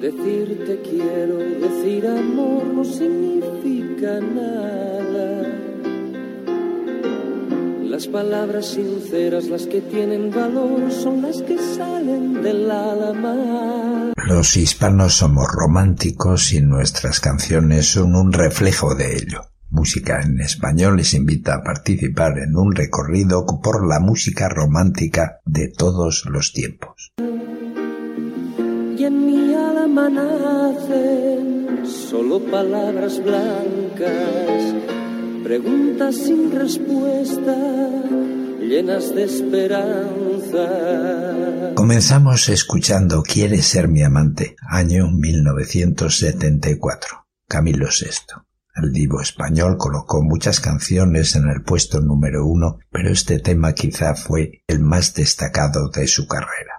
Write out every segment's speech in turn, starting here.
Decirte quiero, decir amor no significa nada. Las palabras sinceras, las que tienen valor, son las que salen del alma. Los hispanos somos románticos y nuestras canciones son un reflejo de ello. Música en español les invita a participar en un recorrido por la música romántica de todos los tiempos. Y en mi alma nacen solo palabras blancas, preguntas sin respuesta, llenas de esperanza. Comenzamos escuchando Quieres ser mi amante, año 1974, Camilo VI. El divo español colocó muchas canciones en el puesto número uno, pero este tema quizá fue el más destacado de su carrera.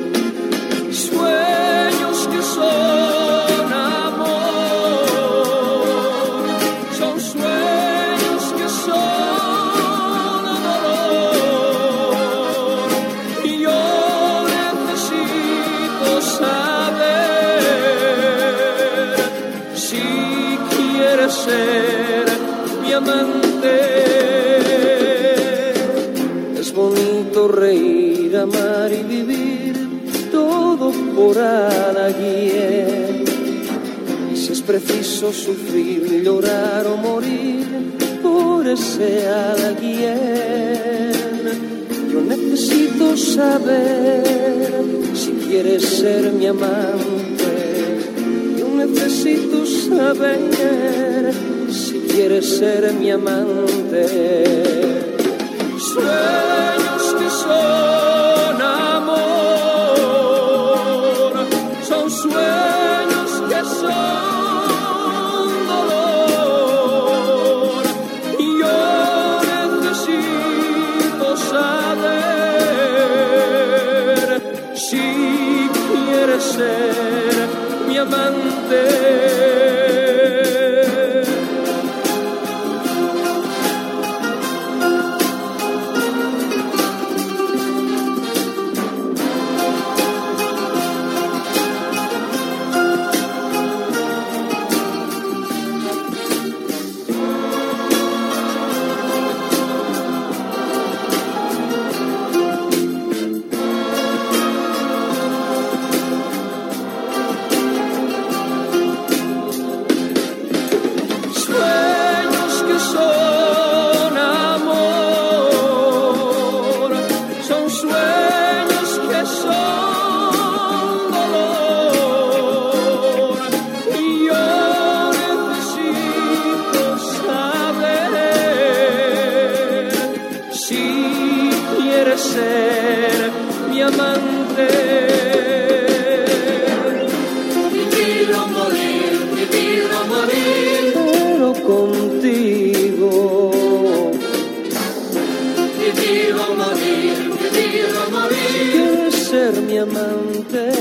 Son amor, son sueños que son dolor. Y yo necesito saber si quieres ser mi amante. Es bonito reír, amar y vivir por alguien. Y si es preciso sufrir, llorar o morir por ese alguien, yo necesito saber si quieres ser mi amante. Yo necesito saber si quieres ser mi amante. Sueños que son ser mi amante. Ser mi amante.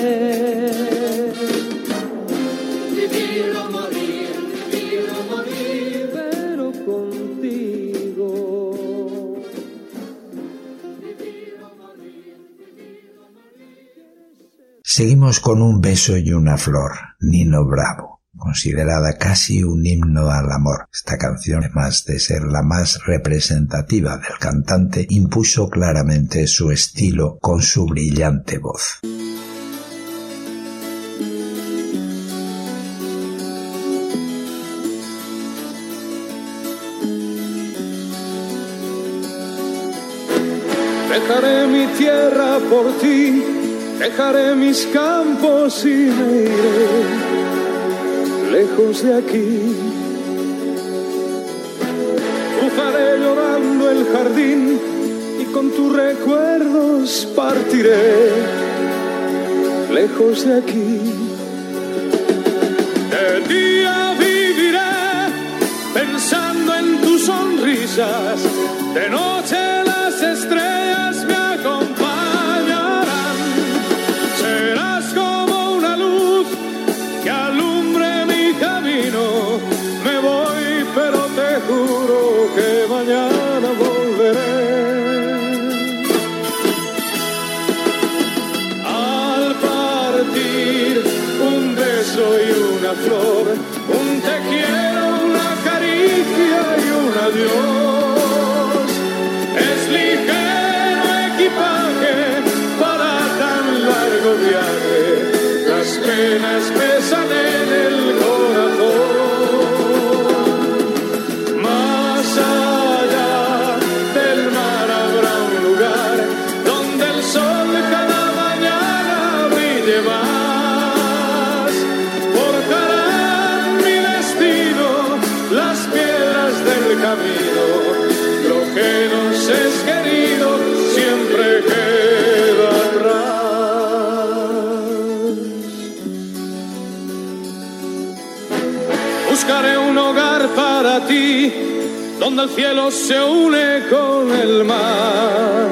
Vivir o morir, vivir o morir, pero contigo. Seguimos con un beso y una flor, Nino Bravo considerada casi un himno al amor. Esta canción, además de ser la más representativa del cantante, impuso claramente su estilo con su brillante voz. Dejaré mi tierra por ti, dejaré mis campos y me iré lejos de aquí. Cruzaré llorando el jardín y con tus recuerdos partiré lejos de aquí. De día viviré pensando en tus sonrisas, de noche un te quiero, una caricia y un adiós. Es ligero equipaje para tan largo viaje. Las penas pesan en el corazón. Buscaré un hogar para ti, donde el cielo se une con el mar,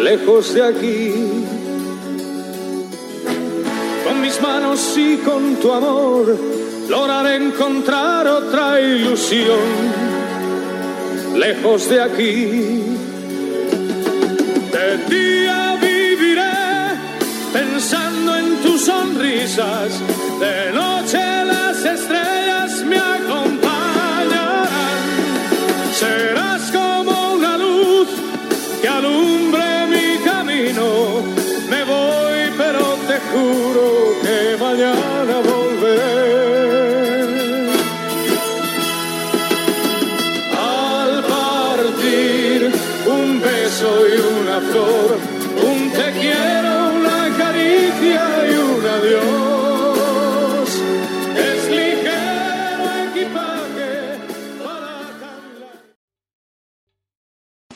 lejos de aquí. Con mis manos y con tu amor, lograré encontrar otra ilusión, lejos de aquí. De día viviré pensando en tus sonrisas, de noche las estrellas me acompañarán. Serás como una luz que alumbre mi camino. Me voy, pero te juro que mañana volveré. Al partir, un beso y una flor, un te quiero,